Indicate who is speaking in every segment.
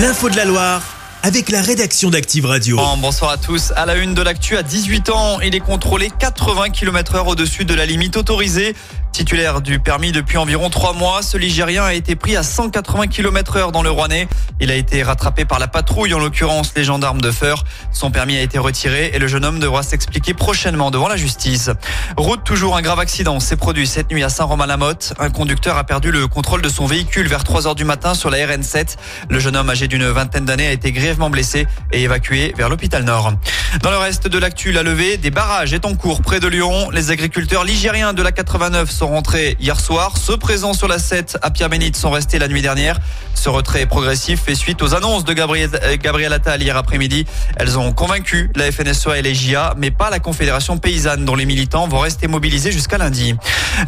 Speaker 1: L'info de la Loire avec la rédaction d'Active Radio.
Speaker 2: Bon, bonsoir à tous. À la une de l'actu, à 18 ans, il est contrôlé 80 km heure au-dessus de la limite autorisée. Titulaire du permis depuis environ trois mois, ce Ligérien a été pris à 180 km heure dans le Rouennais. Il a été rattrapé par la patrouille, en l'occurrence les gendarmes de Feur. Son permis a été retiré et le jeune homme devra s'expliquer prochainement devant la justice. Route toujours un grave accident s'est produit cette nuit à Saint-Romain-la-Motte. Un conducteur a perdu le contrôle de son véhicule vers 3 heures du matin sur la RN7. Le jeune homme âgé d'une vingtaine d'années a été grièvement blessé et évacué vers l'hôpital Nord. Dans le reste de l'actu, la levée des barrages est en cours près de Lyon. Les agriculteurs ligériens de la 89 sont rentrés hier soir. Ceux présents sur la 7 à Pierre-Bénite sont restés la nuit dernière. Ce retrait progressif fait suite aux annonces de Gabriel, euh, Gabriel Attal hier après-midi. Elles ont convaincu la FNSEA et les JA, mais pas la Confédération paysanne dont les militants vont rester mobilisés jusqu'à lundi.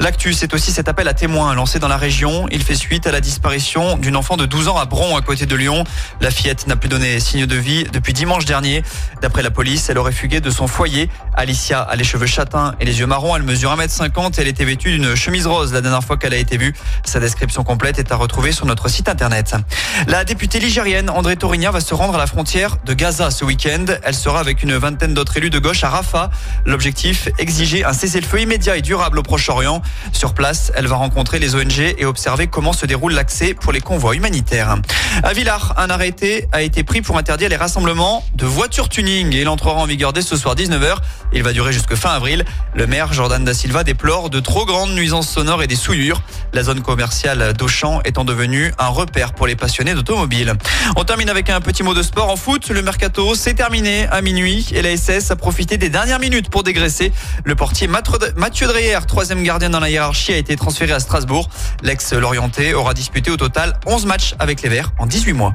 Speaker 2: L'actu, c'est aussi cet appel à témoins lancé dans la région. Il fait suite à la disparition d'une enfant de 12 ans à Bron, à côté de Lyon. La fillette n'a plus donné signe de vie depuis dimanche dernier. D'après la police, elle aurait fugué de son foyer. Alicia a les cheveux châtains et les yeux marrons. Elle mesure 1m50 elle était vêtue d'une chemise rose la dernière fois qu'elle a été vue. Sa description complète est à retrouver sur notre site internet. La députée ligérienne André Torigna va se rendre à la frontière de Gaza ce week-end. Elle sera avec une vingtaine d'autres élus de gauche à Rafah. L'objectif, exiger un cessez-le-feu immédiat et durable au Proche-Orient. Sur place, elle va rencontrer les ONG et observer comment se déroule l'accès pour les convois humanitaires. À Villars, un arrêté a été pris pour interdire les rassemblements de voitures tuning et il entrera en vigueur dès ce soir 19h. Il va durer jusque fin avril. Le maire Jordan Da Silva déplore de trop grandes nuisances sonores et des souillures. La zone commerciale d'Auchan étant devenue un repère pour les passionnés d'automobile. On termine avec un petit mot de sport en foot. Le mercato s'est terminé à minuit et la SS a profité des dernières minutes pour dégraisser. Le portier Mathieu Dreyer, troisième gardien dans la hiérarchie, a été transféré à Strasbourg. L'ex-Lorienté aura disputé au total 11 matchs avec les Verts en 18 mois.